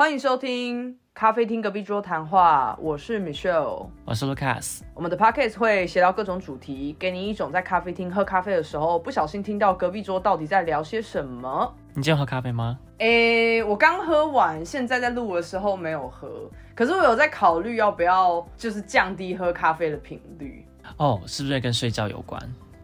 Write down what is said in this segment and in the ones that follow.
欢迎收听咖啡厅隔壁桌谈话，我是 Michelle。我是 Lucas，我们的 podcast 会协调各种主题，给你一种在咖啡厅喝咖啡的时候不小心听到隔壁桌到底在聊些什么。你今天喝咖啡吗？诶，我刚喝完，现在在录的时候没有喝，可是我有在考虑要不要就是降低喝咖啡的频率。哦，是不是跟睡觉有关？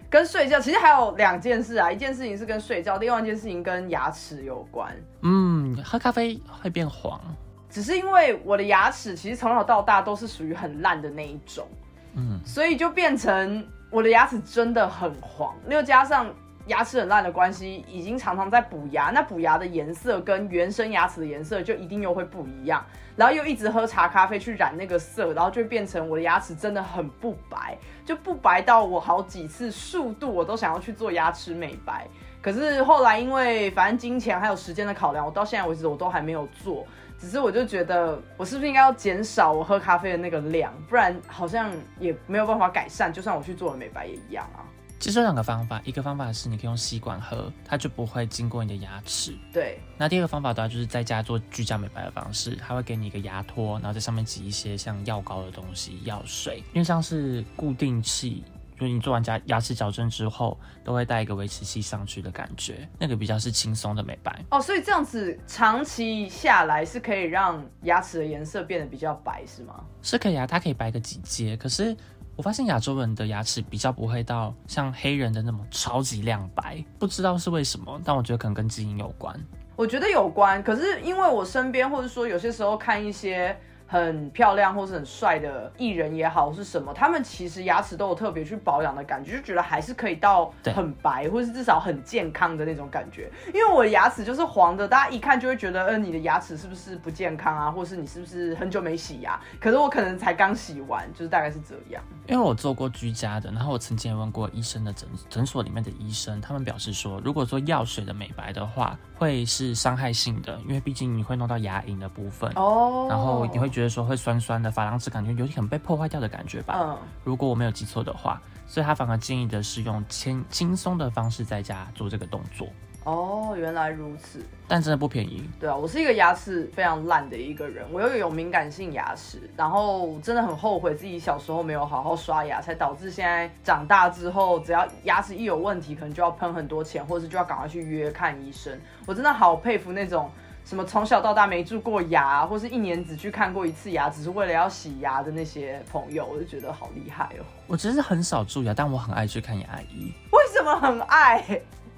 跟睡觉其实还有两件事啊，一件事情是跟睡觉，另外一件事情跟牙齿有关。嗯，喝咖啡会变黄。只是因为我的牙齿其实从小到大都是属于很烂的那一种，嗯，所以就变成我的牙齿真的很黄，又加上牙齿很烂的关系，已经常常在补牙。那补牙的颜色跟原生牙齿的颜色就一定又会不一样，然后又一直喝茶咖啡去染那个色，然后就变成我的牙齿真的很不白，就不白到我好几次速度我都想要去做牙齿美白。可是后来因为反正金钱还有时间的考量，我到现在为止我都还没有做。只是我就觉得，我是不是应该要减少我喝咖啡的那个量，不然好像也没有办法改善。就算我去做了美白也一样啊。其实有两个方法，一个方法是你可以用吸管喝，它就不会经过你的牙齿。对。那第二个方法的话，就是在家做居家美白的方式，它会给你一个牙托，然后在上面挤一些像药膏的东西、药水，因为像是固定器。就是你做完牙牙齿矫正之后，都会带一个维持器上去的感觉，那个比较是轻松的美白哦。所以这样子长期下来是可以让牙齿的颜色变得比较白，是吗？是可以啊，它可以白个几阶。可是我发现亚洲人的牙齿比较不会到像黑人的那么超级亮白，不知道是为什么，但我觉得可能跟基因有关。我觉得有关，可是因为我身边或者说有些时候看一些。很漂亮或是很帅的艺人也好，是什么？他们其实牙齿都有特别去保养的感觉，就觉得还是可以到很白，或是至少很健康的那种感觉。因为我的牙齿就是黄的，大家一看就会觉得，呃，你的牙齿是不是不健康啊？或是你是不是很久没洗牙？可是我可能才刚洗完，就是大概是这样。因为我做过居家的，然后我曾经也问过医生的诊诊所里面的医生，他们表示说，如果说药水的美白的话，会是伤害性的，因为毕竟你会弄到牙龈的部分哦，然后你会。觉得说会酸酸的，珐琅质感觉有点被破坏掉的感觉吧。嗯，如果我没有记错的话，所以他反而建议的是用轻轻松的方式在家做这个动作。哦，原来如此。但真的不便宜。对啊，我是一个牙齿非常烂的一个人，我又有敏感性牙齿，然后真的很后悔自己小时候没有好好刷牙，才导致现在长大之后，只要牙齿一有问题，可能就要喷很多钱，或者是就要赶快去约看医生。我真的好佩服那种。什么从小到大没蛀过牙，或是一年只去看过一次牙，只是为了要洗牙的那些朋友，我就觉得好厉害哦。我其实很少蛀牙，但我很爱去看牙医。为什么很爱？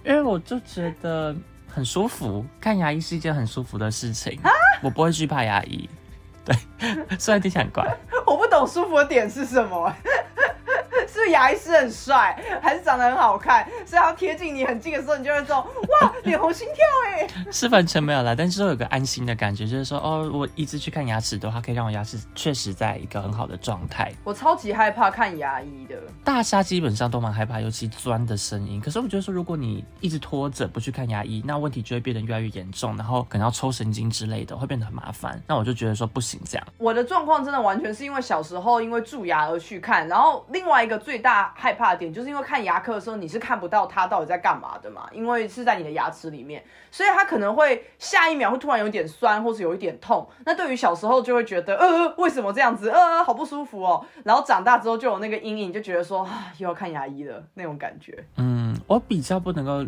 因为我就觉得很舒服，看牙医是一件很舒服的事情。啊，我不会惧怕牙医。对，虽然听起来很怪。我不懂舒服的点是什么。是牙医师很帅，还是长得很好看？所以要贴近你很近的时候，你就会说哇，脸红心跳哎。是完全没有啦，但是有个安心的感觉，就是说哦，我一直去看牙齿的话，可以让我牙齿确实在一个很好的状态。我超级害怕看牙医的，大家基本上都蛮害怕，尤其钻的声音。可是我觉得说，如果你一直拖着不去看牙医，那问题就会变得越来越严重，然后可能要抽神经之类的，会变得很麻烦。那我就觉得说不行这样。我的状况真的完全是因为小时候因为蛀牙而去看，然后另外一个。最大害怕的点，就是因为看牙科的时候，你是看不到他到底在干嘛的嘛，因为是在你的牙齿里面，所以他可能会下一秒会突然有点酸，或是有一点痛。那对于小时候就会觉得，呃，为什么这样子？呃，好不舒服哦。然后长大之后就有那个阴影，就觉得说，啊，又要看牙医了那种感觉。嗯，我比较不能够。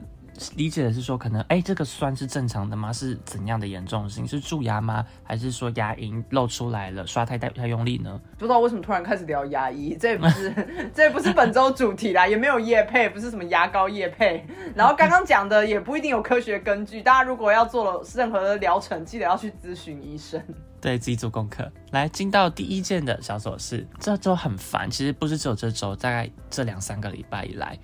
理解的是说，可能哎，这个酸是正常的吗？是怎样的严重性？是蛀牙吗？还是说牙龈露出来了，刷太太太用力呢？不知道为什么突然开始聊牙医，这也不是 这也不是本周主题啦，也没有叶配，不是什么牙膏叶配。然后刚刚讲的也不一定有科学根据，大家如果要做了任何的疗程，记得要去咨询医生，对自己做功课。来，进到第一件的小琐事，这周很烦，其实不是只有这周，大概这两三个礼拜以来。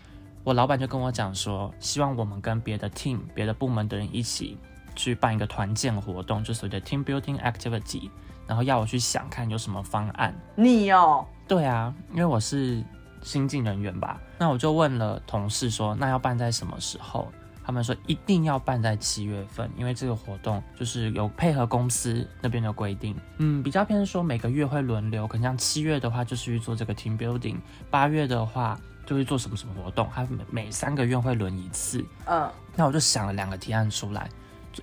我老板就跟我讲说，希望我们跟别的 team、别的部门的人一起去办一个团建活动，就所谓的 team building activity，然后要我去想看有什么方案。你哦？对啊，因为我是新进人员吧。那我就问了同事说，那要办在什么时候？他们说一定要办在七月份，因为这个活动就是有配合公司那边的规定。嗯，比较偏说每个月会轮流，可能像七月的话就是去做这个 team building，八月的话。就会做什么什么活动，它每每三个月会轮一次。嗯，那我就想了两个提案出来，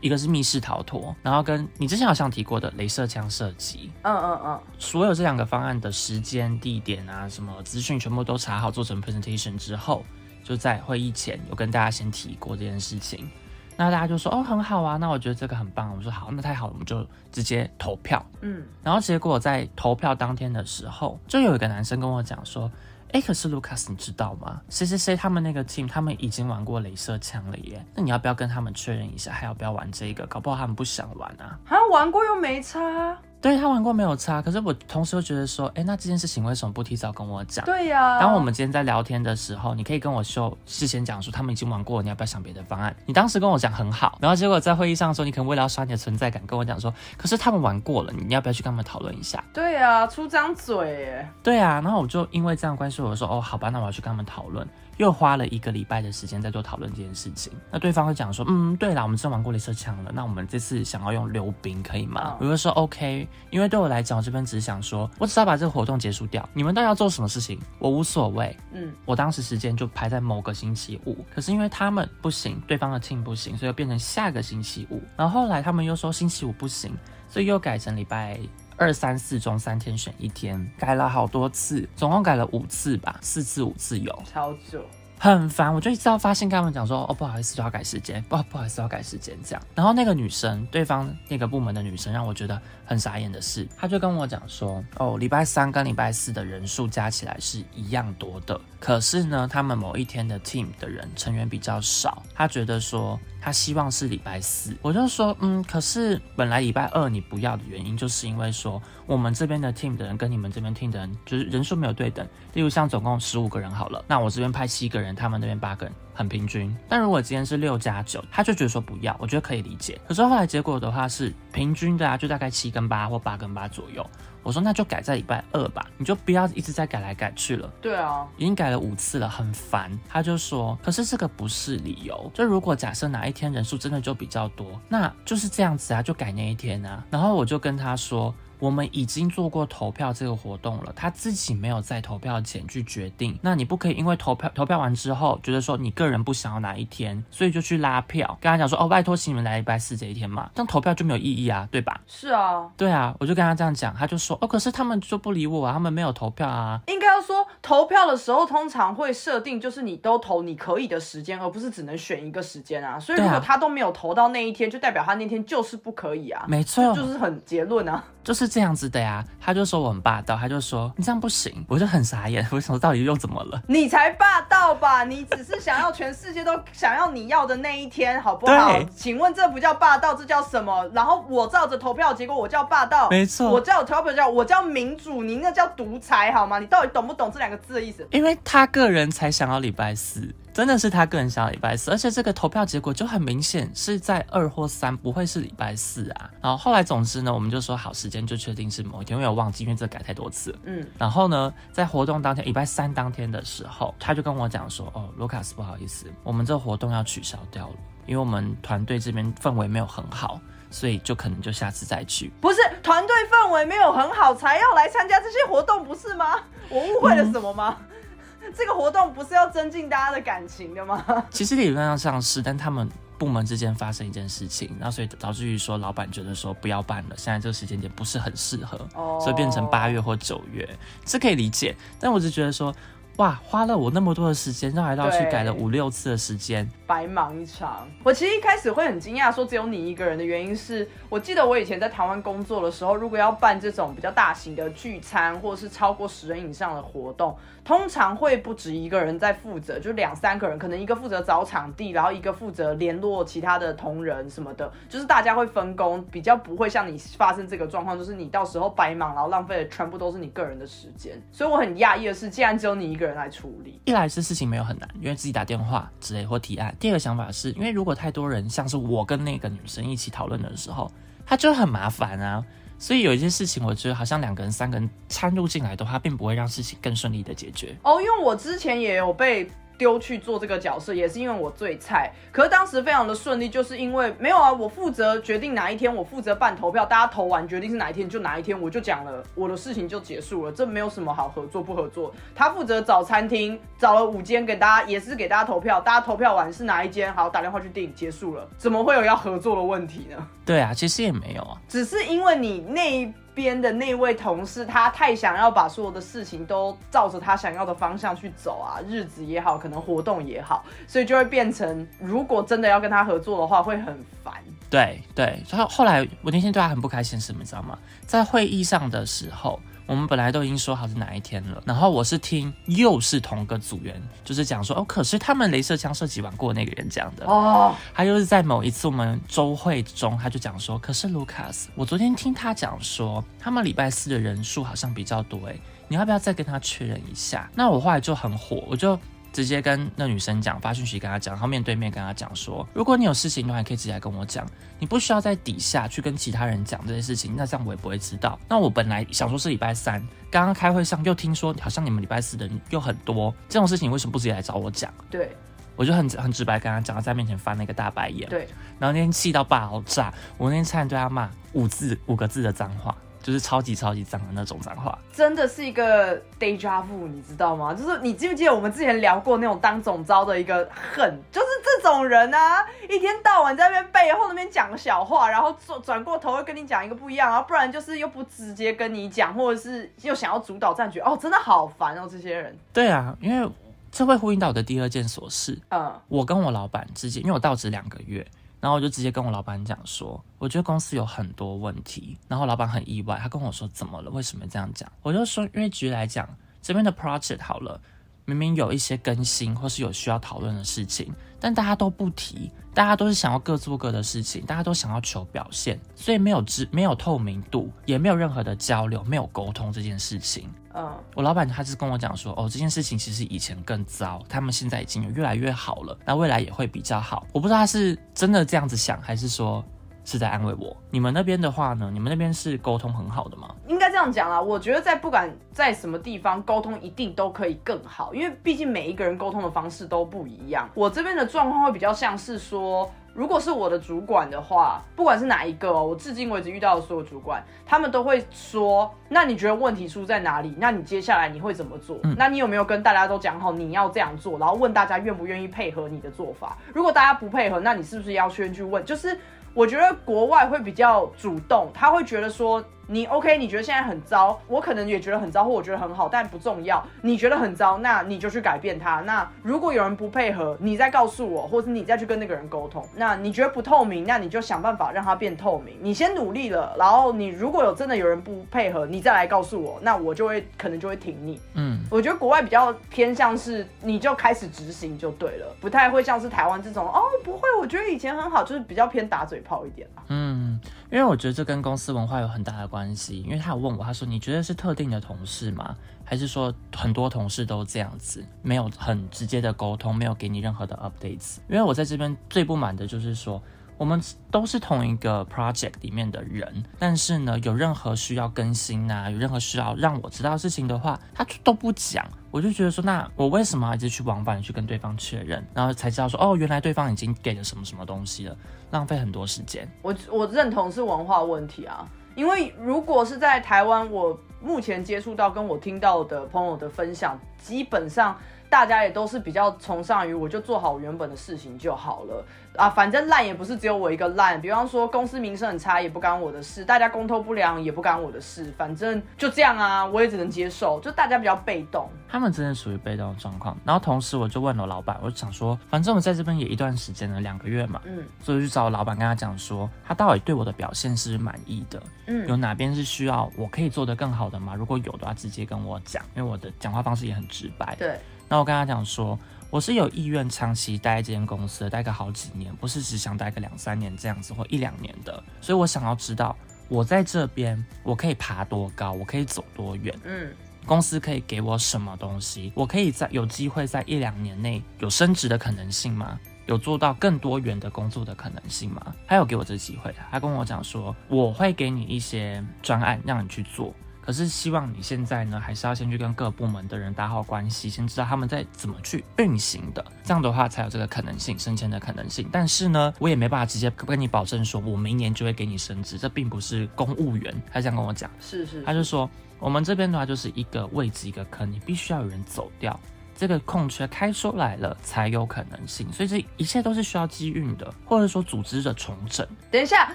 一个是密室逃脱，然后跟你之前好像提过的镭射枪射击。嗯嗯嗯。所有这两个方案的时间、地点啊，什么资讯全部都查好，做成 presentation 之后，就在会议前有跟大家先提过这件事情。那大家就说哦很好啊，那我觉得这个很棒。我说好，那太好了，我们就直接投票。嗯，然后结果在投票当天的时候，就有一个男生跟我讲说，哎，可是卢卡斯，你知道吗？谁谁谁他们那个 team 他们已经玩过镭射枪了耶。那你要不要跟他们确认一下，还要不要玩这个？搞不好他们不想玩啊。啊玩过又没差。对他玩过没有差，可是我同时又觉得说，哎，那这件事情为什么不提早跟我讲？对呀。当我们今天在聊天的时候，你可以跟我说，事先讲说他们已经玩过，你要不要想别的方案？你当时跟我讲很好，然后结果在会议上的时候，你可能为了要刷你的存在感，跟我讲说，可是他们玩过了，你要不要去跟他们讨论一下？对呀，出张嘴。对啊，然后我就因为这样关系，我说，哦，好吧，那我要去跟他们讨论。又花了一个礼拜的时间在做讨论这件事情。那对方会讲说，嗯，对了，我们真玩过镭射枪了。那我们这次想要用溜冰，可以吗？我就说 OK，因为对我来讲，我这边只是想说，我只要把这个活动结束掉。你们到底要做什么事情，我无所谓。嗯，我当时时间就排在某个星期五，可是因为他们不行，对方的 team 不行，所以变成下个星期五。然后后来他们又说星期五不行，所以又改成礼拜。二三四中三天选一天，改了好多次，总共改了五次吧，四次五次有，超久。很烦，我就一直要发信跟他们讲说，哦，不好意思，就要改时间，不不好意思，要改时间这样。然后那个女生，对方那个部门的女生，让我觉得很傻眼的是，她就跟我讲说，哦，礼拜三跟礼拜四的人数加起来是一样多的，可是呢，他们某一天的 team 的人成员比较少，她觉得说。他希望是礼拜四，我就说，嗯，可是本来礼拜二你不要的原因，就是因为说我们这边的 team 的人跟你们这边 team 的人就是人数没有对等。例如像总共十五个人好了，那我这边派七个人，他们那边八个人，很平均。但如果今天是六加九，他就觉得说不要，我觉得可以理解。可是后来结果的话是平均的啊，就大概七跟八或八跟八左右。我说那就改在礼拜二吧，你就不要一直在改来改去了。对啊，已经改了五次了，很烦。他就说，可是这个不是理由。就如果假设哪一天人数真的就比较多，那就是这样子啊，就改那一天啊。然后我就跟他说。我们已经做过投票这个活动了，他自己没有在投票前去决定。那你不可以因为投票投票完之后，觉得说你个人不想要哪一天，所以就去拉票，跟他讲说哦，拜托请你们来礼拜四这一天嘛，这样投票就没有意义啊，对吧？是啊，对啊，我就跟他这样讲，他就说哦，可是他们就不理我啊，他们没有投票啊。说投票的时候通常会设定就是你都投你可以的时间，而不是只能选一个时间啊。所以如果他都没有投到那一天，就代表他那天就是不可以啊。没错，就是很结论啊。就是这样子的呀，他就说我很霸道，他就说你这样不行，我就很傻眼，我想到底又怎么了？你才霸道吧？你只是想要全世界都想要你要的那一天，好不好？请问这不叫霸道，这叫什么？然后我照着投票结果，我叫霸道？没错，我叫投票叫我叫民主，你那叫独裁好吗？你到底懂不懂这两个字的意思？因为他个人才想要礼拜四。真的是他个人想要礼拜四，而且这个投票结果就很明显是在二或三，不会是礼拜四啊。然后后来总之呢，我们就说好时间就确定是某一天，因为我忘记，因为这改太多次。嗯。然后呢，在活动当天，礼拜三当天的时候，他就跟我讲说：“哦，卢卡斯，不好意思，我们这活动要取消掉了，因为我们团队这边氛围没有很好，所以就可能就下次再去。”不是团队氛围没有很好才要来参加这些活动，不是吗？我误会了什么吗？这个活动不是要增进大家的感情的吗？其实理论上是，但他们部门之间发生一件事情，然后所以导致于说，老板觉得说不要办了，现在这个时间点不是很适合，所以变成八月或九月，是可以理解。但我就觉得说。哇，花了我那么多的时间，绕来绕去改了五六次的时间，白忙一场。我其实一开始会很惊讶，说只有你一个人的原因是，我记得我以前在台湾工作的时候，如果要办这种比较大型的聚餐，或者是超过十人以上的活动，通常会不止一个人在负责，就两三个人，可能一个负责找场地，然后一个负责联络其他的同仁什么的，就是大家会分工，比较不会像你发生这个状况，就是你到时候白忙，然后浪费的全部都是你个人的时间。所以我很讶异的是，既然只有你一个。人来处理，一来是事情没有很难，因为自己打电话之类或提案。第二个想法是因为如果太多人，像是我跟那个女生一起讨论的时候，他就很麻烦啊。所以有一些事情，我觉得好像两个人、三个人掺入进来的话，并不会让事情更顺利的解决。哦，因为我之前也有被丢去做这个角色，也是因为我最菜。可是当时非常的顺利，就是因为没有啊，我负责决定哪一天，我负责办投票，大家投完决定是哪一天就哪一天，我就讲了我的事情就结束了，这没有什么好合作不合作。他负责找餐厅，找了五间给大家，也是给大家投票，大家投票完是哪一间，好打电话去订，结束了，怎么会有要合作的问题呢？对啊，其实也没有啊，只是因为你那一。边的那位同事，他太想要把所有的事情都照着他想要的方向去走啊，日子也好，可能活动也好，所以就会变成，如果真的要跟他合作的话，会很烦。对对，然后后来我那天对他很不开心，什么你知道吗？在会议上的时候。我们本来都已经说好是哪一天了，然后我是听又是同个组员，就是讲说哦，可是他们镭射枪射击完过那个人讲的哦，他又是在某一次我们周会中，他就讲说，可是卢卡斯，我昨天听他讲说，他们礼拜四的人数好像比较多诶，你要不要再跟他确认一下？那我后来就很火，我就。直接跟那女生讲，发讯息跟她讲，然后面对面跟她讲说，如果你有事情的话，可以直接来跟我讲，你不需要在底下去跟其他人讲这些事情，那这样我也不会知道。那我本来想说是礼拜三，刚刚开会上又听说好像你们礼拜四的人又很多，这种事情为什么不直接来找我讲？对，我就很很直白跟他讲，在面前翻了一个大白眼。对，然后那天气到爆炸，我那天差点对他骂五字五个字的脏话。就是超级超级脏的那种脏话，真的是一个 deja vu，你知道吗？就是你记不记得我们之前聊过那种当总招的一个恨，就是这种人啊，一天到晚在那边背后那边讲小话，然后转转过头又跟你讲一个不一样，然后不然就是又不直接跟你讲，或者是又想要主导战局，哦，真的好烦哦，这些人。对啊，因为这会呼应到我的第二件琐事，嗯，我跟我老板之间，因为我到职两个月。然后我就直接跟我老板讲说，我觉得公司有很多问题。然后老板很意外，他跟我说怎么了？为什么这样讲？我就说，因为局来讲，这边的 project 好了，明明有一些更新或是有需要讨论的事情，但大家都不提。大家都是想要各做各的事情，大家都想要求表现，所以没有知没有透明度，也没有任何的交流，没有沟通这件事情。嗯，我老板他是跟我讲说，哦，这件事情其实以前更糟，他们现在已经有越来越好了，那未来也会比较好。我不知道他是真的这样子想，还是说。是在安慰我。你们那边的话呢？你们那边是沟通很好的吗？应该这样讲啦。我觉得在不管在什么地方沟通，一定都可以更好，因为毕竟每一个人沟通的方式都不一样。我这边的状况会比较像是说，如果是我的主管的话，不管是哪一个，我至今为止遇到的所有主管，他们都会说：“那你觉得问题出在哪里？那你接下来你会怎么做？那你有没有跟大家都讲好你要这样做？然后问大家愿不愿意配合你的做法？如果大家不配合，那你是不是要先去问？就是。我觉得国外会比较主动，他会觉得说。你 OK？你觉得现在很糟，我可能也觉得很糟，或我觉得很好，但不重要。你觉得很糟，那你就去改变它。那如果有人不配合，你再告诉我，或是你再去跟那个人沟通。那你觉得不透明，那你就想办法让它变透明。你先努力了，然后你如果有真的有人不配合，你再来告诉我，那我就会可能就会挺你。嗯，我觉得国外比较偏向是你就开始执行就对了，不太会像是台湾这种哦，不会，我觉得以前很好，就是比较偏打嘴炮一点嗯。因为我觉得这跟公司文化有很大的关系。因为他有问我，他说：“你觉得是特定的同事吗？还是说很多同事都这样子，没有很直接的沟通，没有给你任何的 updates？” 因为我在这边最不满的就是说。我们都是同一个 project 里面的人，但是呢，有任何需要更新啊，有任何需要让我知道事情的话，他都不讲。我就觉得说，那我为什么要一直去往返去跟对方确认，然后才知道说，哦，原来对方已经给了什么什么东西了，浪费很多时间。我我认同是文化问题啊，因为如果是在台湾，我目前接触到跟我听到的朋友的分享，基本上。大家也都是比较崇尚于，我就做好原本的事情就好了啊，反正烂也不是只有我一个烂。比方说公司名声很差，也不干我的事；大家沟通不良，也不干我的事。反正就这样啊，我也只能接受。就大家比较被动，他们真的属于被动的状况。然后同时我就问了老板，我就想说，反正我在这边也一段时间了，两个月嘛，嗯，所以就找老板跟他讲说，他到底对我的表现是满意的，嗯，有哪边是需要我可以做得更好的吗？如果有的话，直接跟我讲，因为我的讲话方式也很直白，对。那我跟他讲说，我是有意愿长期待在这间公司，待个好几年，不是只想待个两三年这样子或一两年的。所以我想要知道，我在这边我可以爬多高，我可以走多远，嗯，公司可以给我什么东西，我可以在有机会在一两年内有升职的可能性吗？有做到更多元的工作的可能性吗？他有给我这机会，他跟我讲说，我会给你一些专案让你去做。可是希望你现在呢，还是要先去跟各部门的人打好关系，先知道他们在怎么去运行的，这样的话才有这个可能性升迁的可能性。但是呢，我也没办法直接跟你保证说，我明年就会给你升职，这并不是公务员。他这样跟我讲，是是，他就说我们这边的话就是一个位置一个坑，你必须要有人走掉。这个空缺开出来了才有可能性，所以这一切都是需要机运的，或者说组织的重整。等一下，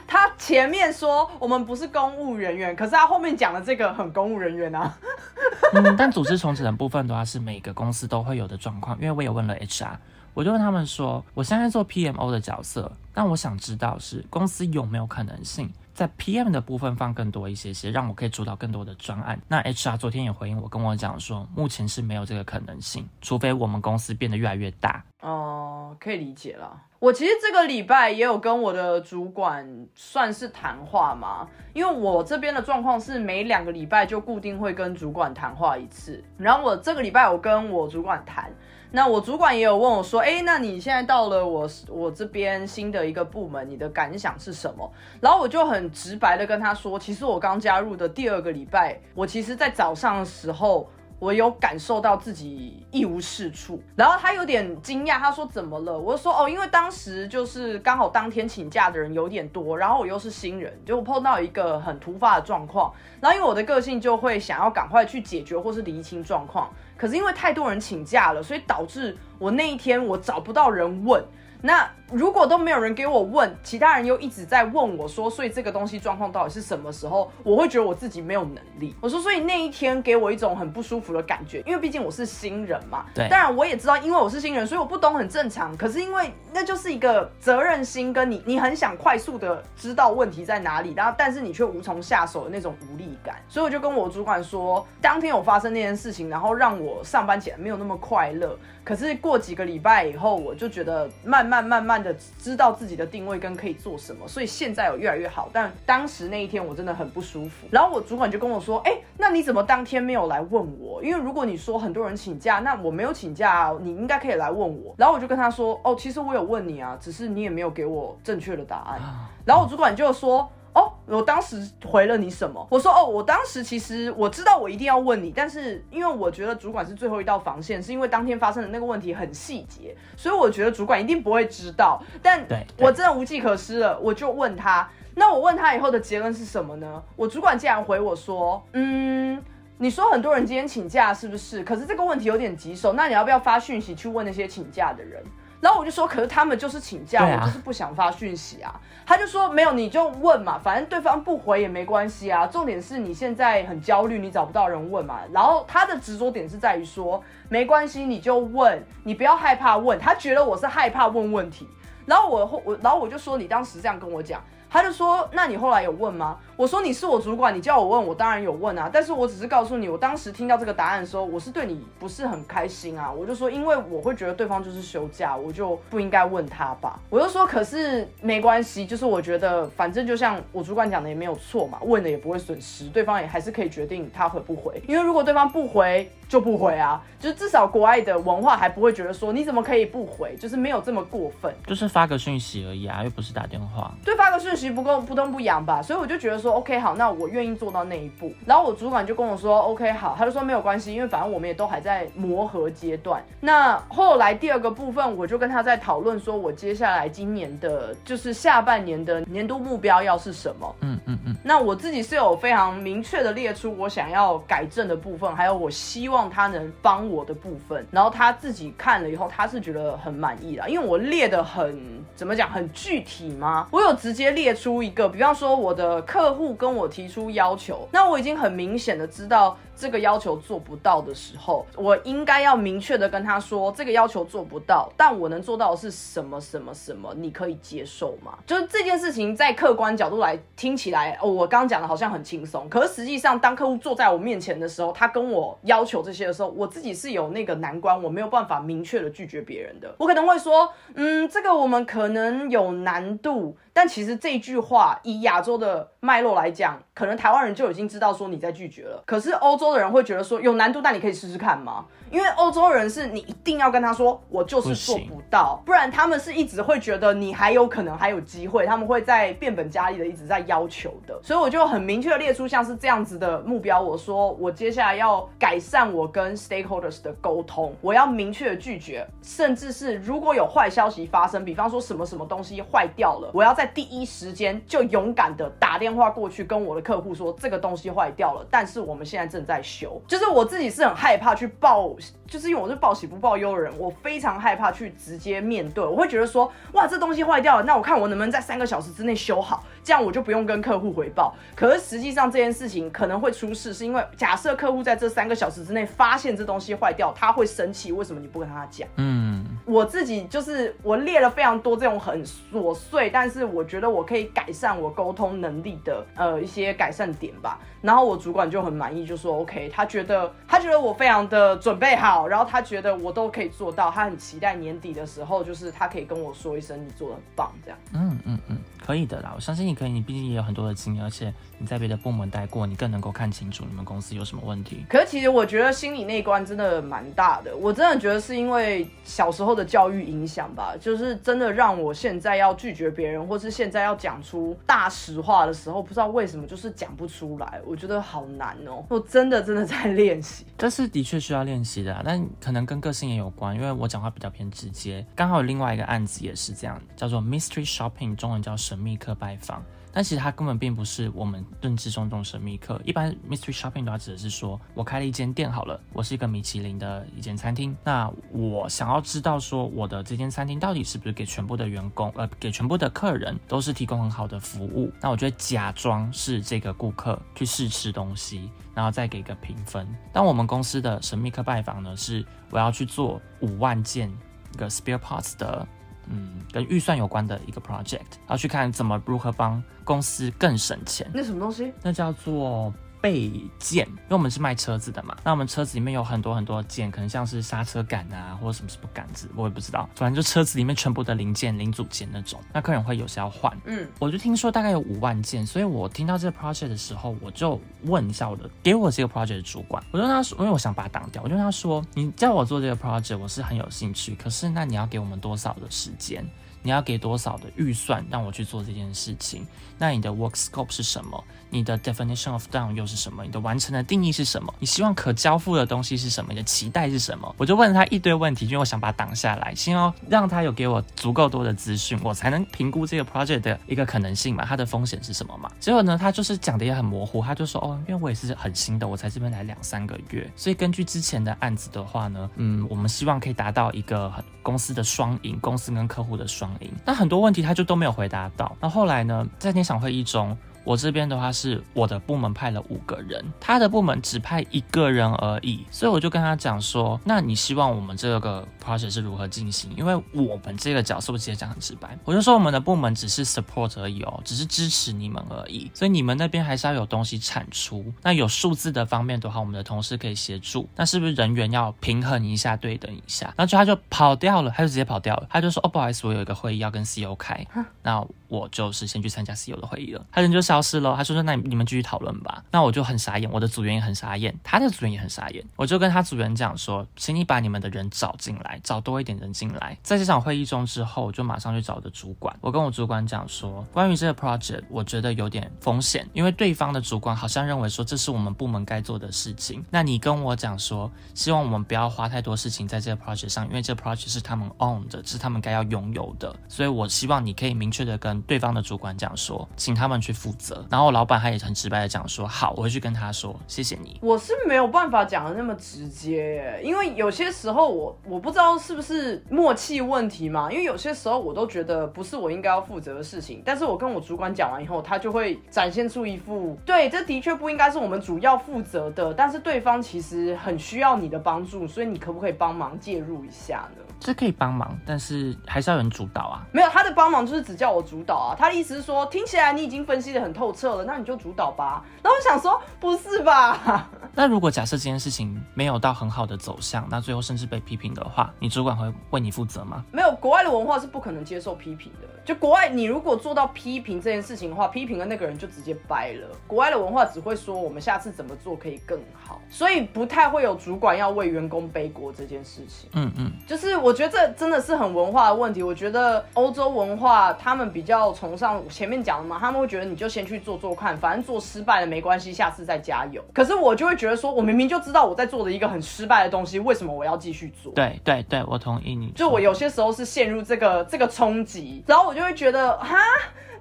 他前面说我们不是公务人员，可是他后面讲的这个很公务人员啊。嗯，但组织重整的部分的话是每个公司都会有的状况，因为我也问了 HR，我就问他们说，我现在做 PMO 的角色，但我想知道是公司有没有可能性。在 PM 的部分放更多一些些，让我可以主导更多的专案。那 HR 昨天也回应我，跟我讲说，目前是没有这个可能性，除非我们公司变得越来越大。哦，可以理解了。我其实这个礼拜也有跟我的主管算是谈话嘛，因为我这边的状况是每两个礼拜就固定会跟主管谈话一次。然后我这个礼拜我跟我主管谈。那我主管也有问我说，哎，那你现在到了我我这边新的一个部门，你的感想是什么？然后我就很直白的跟他说，其实我刚加入的第二个礼拜，我其实在早上的时候。我有感受到自己一无是处，然后他有点惊讶，他说怎么了？我就说哦，因为当时就是刚好当天请假的人有点多，然后我又是新人，就碰到一个很突发的状况，然后因为我的个性就会想要赶快去解决或是厘清状况，可是因为太多人请假了，所以导致我那一天我找不到人问。那如果都没有人给我问，其他人又一直在问我说，所以这个东西状况到底是什么时候？我会觉得我自己没有能力。我说，所以那一天给我一种很不舒服的感觉，因为毕竟我是新人嘛。对。当然我也知道，因为我是新人，所以我不懂很正常。可是因为那就是一个责任心，跟你你很想快速的知道问题在哪里，然后但是你却无从下手的那种无力感。所以我就跟我主管说，当天有发生那件事情，然后让我上班起来没有那么快乐。可是过几个礼拜以后，我就觉得慢慢慢慢的知道自己的定位跟可以做什么，所以现在有越来越好。但当时那一天我真的很不舒服。然后我主管就跟我说：“哎，那你怎么当天没有来问我？因为如果你说很多人请假，那我没有请假，啊你应该可以来问我。”然后我就跟他说：“哦，其实我有问你啊，只是你也没有给我正确的答案。”然后我主管就说。哦，我当时回了你什么？我说哦，我当时其实我知道我一定要问你，但是因为我觉得主管是最后一道防线，是因为当天发生的那个问题很细节，所以我觉得主管一定不会知道。但我真的无计可施了，我就问他。那我问他以后的结论是什么呢？我主管竟然回我说，嗯，你说很多人今天请假是不是？可是这个问题有点棘手，那你要不要发讯息去问那些请假的人？然后我就说，可是他们就是请假，我就是不想发讯息啊。他就说没有，你就问嘛，反正对方不回也没关系啊。重点是你现在很焦虑，你找不到人问嘛。然后他的执着点是在于说，没关系，你就问，你不要害怕问。他觉得我是害怕问问题。然后我我然后我就说，你当时这样跟我讲。他就说：“那你后来有问吗？”我说：“你是我主管，你叫我问，我当然有问啊。但是我只是告诉你，我当时听到这个答案的时候，我是对你不是很开心啊。我就说，因为我会觉得对方就是休假，我就不应该问他吧。我就说，可是没关系，就是我觉得反正就像我主管讲的也没有错嘛，问了也不会损失，对方也还是可以决定他回不回。因为如果对方不回，就不回啊，就是至少国外的文化还不会觉得说你怎么可以不回，就是没有这么过分，就是发个讯息而已啊，又不是打电话。对，发个讯息不够不痛不痒吧，所以我就觉得说 OK 好，那我愿意做到那一步。然后我主管就跟我说 OK 好，他就说没有关系，因为反正我们也都还在磨合阶段。那后来第二个部分，我就跟他在讨论说，我接下来今年的就是下半年的年度目标要是什么？嗯嗯嗯。那我自己是有非常明确的列出我想要改正的部分，还有我希望。望他能帮我的部分，然后他自己看了以后，他是觉得很满意的，因为我列的很怎么讲，很具体吗？我有直接列出一个，比方说我的客户跟我提出要求，那我已经很明显的知道。这个要求做不到的时候，我应该要明确的跟他说，这个要求做不到，但我能做到的是什么什么什么，你可以接受吗？就是这件事情在客观角度来听起来，哦，我刚讲的好像很轻松，可是实际上当客户坐在我面前的时候，他跟我要求这些的时候，我自己是有那个难关，我没有办法明确的拒绝别人的，我可能会说，嗯，这个我们可能有难度。但其实这句话以亚洲的脉络来讲，可能台湾人就已经知道说你在拒绝了。可是欧洲洲的人会觉得说有难度，但你可以试试看吗？因为欧洲人是你一定要跟他说，我就是做不到，不然他们是一直会觉得你还有可能还有机会，他们会在变本加厉的一直在要求的。所以我就很明确的列出像是这样子的目标，我说我接下来要改善我跟 stakeholders 的沟通，我要明确的拒绝，甚至是如果有坏消息发生，比方说什么什么东西坏掉了，我要在第一时间就勇敢的打电话过去跟我的客户说这个东西坏掉了，但是我们现在正在修，就是我自己是很害怕去报。就是因为我是报喜不报忧的人，我非常害怕去直接面对。我会觉得说，哇，这东西坏掉了，那我看我能不能在三个小时之内修好，这样我就不用跟客户回报。可是实际上这件事情可能会出事，是因为假设客户在这三个小时之内发现这东西坏掉，他会生气。为什么你不跟他讲？嗯，我自己就是我列了非常多这种很琐碎，但是我觉得我可以改善我沟通能力的呃一些改善点吧。然后我主管就很满意，就说 OK，他觉得他觉得我非常的准备好，然后他觉得我都可以做到，他很期待年底的时候，就是他可以跟我说一声你做的很棒，这样。嗯嗯嗯。可以的啦，我相信你可以。你毕竟也有很多的经验，而且你在别的部门待过，你更能够看清楚你们公司有什么问题。可是其实我觉得心理那一关真的蛮大的，我真的觉得是因为小时候的教育影响吧，就是真的让我现在要拒绝别人，或是现在要讲出大实话的时候，不知道为什么就是讲不出来，我觉得好难哦。我真的真的在练习，这是的确需要练习的，但可能跟个性也有关，因为我讲话比较偏直接。刚好有另外一个案子也是这样，叫做 Mystery Shopping，中文叫。神秘客拜访，但其实它根本并不是我们认知中这种神秘客。一般 mystery shopping 都要指的是说，我开了一间店好了，我是一个米其林的一间餐厅，那我想要知道说，我的这间餐厅到底是不是给全部的员工，呃，给全部的客人都是提供很好的服务？那我就会假装是这个顾客去试吃东西，然后再给个评分。但我们公司的神秘客拜访呢，是我要去做五万件一个 spare parts 的。嗯，跟预算有关的一个 project，要去看怎么如何帮公司更省钱。那什么东西？那叫做。备件，因为我们是卖车子的嘛，那我们车子里面有很多很多件，可能像是刹车杆啊，或者什么什么杆子，我也不知道，反正就车子里面全部的零件、零组件那种。那客人会有时要换，嗯，我就听说大概有五万件，所以我听到这个 project 的时候，我就问一下我的给我这个 project 的主管，我就跟他说，因为我想把它挡掉，我就跟他说，你叫我做这个 project，我是很有兴趣，可是那你要给我们多少的时间？你要给多少的预算让我去做这件事情？那你的 work scope 是什么？你的 definition of done 又是什么？你的完成的定义是什么？你希望可交付的东西是什么？你的期待是什么？我就问了他一堆问题，因为我想把它挡下来，先要让他有给我足够多的资讯，我才能评估这个 project 的一个可能性嘛，它的风险是什么嘛？结果呢，他就是讲的也很模糊，他就说哦，因为我也是很新的，我才这边来两三个月，所以根据之前的案子的话呢，嗯，我们希望可以达到一个很公司的双赢，公司跟客户的双那很多问题他就都没有回答到。那后来呢，在那场会议中。我这边的话是我的部门派了五个人，他的部门只派一个人而已，所以我就跟他讲说，那你希望我们这个 project 是如何进行？因为我们这个角色，我直接讲很直白，我就说我们的部门只是 support 而已哦，只是支持你们而已，所以你们那边还是要有东西产出。那有数字的方面的话，我们的同事可以协助。那是不是人员要平衡一下，对等一下？然后就他就跑掉了，他就直接跑掉了，他就说哦，不好意思，我有一个会议要跟 CEO 开，那我就是先去参加 CEO 的会议了。他人就消。消失了，他说说那你们继续讨论吧。那我就很傻眼，我的组员也很傻眼，他的组员也很傻眼。我就跟他组员讲说，请你把你们的人找进来，找多一点人进来。在这场会议中之后，我就马上去找的主管。我跟我主管讲说，关于这个 project，我觉得有点风险，因为对方的主管好像认为说这是我们部门该做的事情。那你跟我讲说，希望我们不要花太多事情在这个 project 上，因为这个 project 是他们 own 的，是他们该要拥有的。所以我希望你可以明确的跟对方的主管讲说，请他们去负然后老板他也很直白的讲说，好，我会去跟他说，谢谢你。我是没有办法讲的那么直接，因为有些时候我我不知道是不是默契问题嘛，因为有些时候我都觉得不是我应该要负责的事情，但是我跟我主管讲完以后，他就会展现出一副，对，这的确不应该是我们主要负责的，但是对方其实很需要你的帮助，所以你可不可以帮忙介入一下呢？这可以帮忙，但是还是要有人主导啊。没有他的帮忙就是只叫我主导啊。他的意思是说，听起来你已经分析的很透彻了，那你就主导吧。然后我想说，不是吧？那如果假设这件事情没有到很好的走向，那最后甚至被批评的话，你主管会为你负责吗？没有，国外的文化是不可能接受批评的。就国外，你如果做到批评这件事情的话，批评的那个人就直接掰了。国外的文化只会说我们下次怎么做可以更好，所以不太会有主管要为员工背锅这件事情。嗯嗯，就是我觉得这真的是很文化的问题。我觉得欧洲文化他们比较崇尚前面讲的嘛，他们会觉得你就先去做做看，反正做失败了没关系，下次再加油。可是我就会觉得说，我明明就知道我在做的一个很失败的东西，为什么我要继续做？对对对，我同意你。就我有些时候是陷入这个这个冲击，然后我就会觉得哈。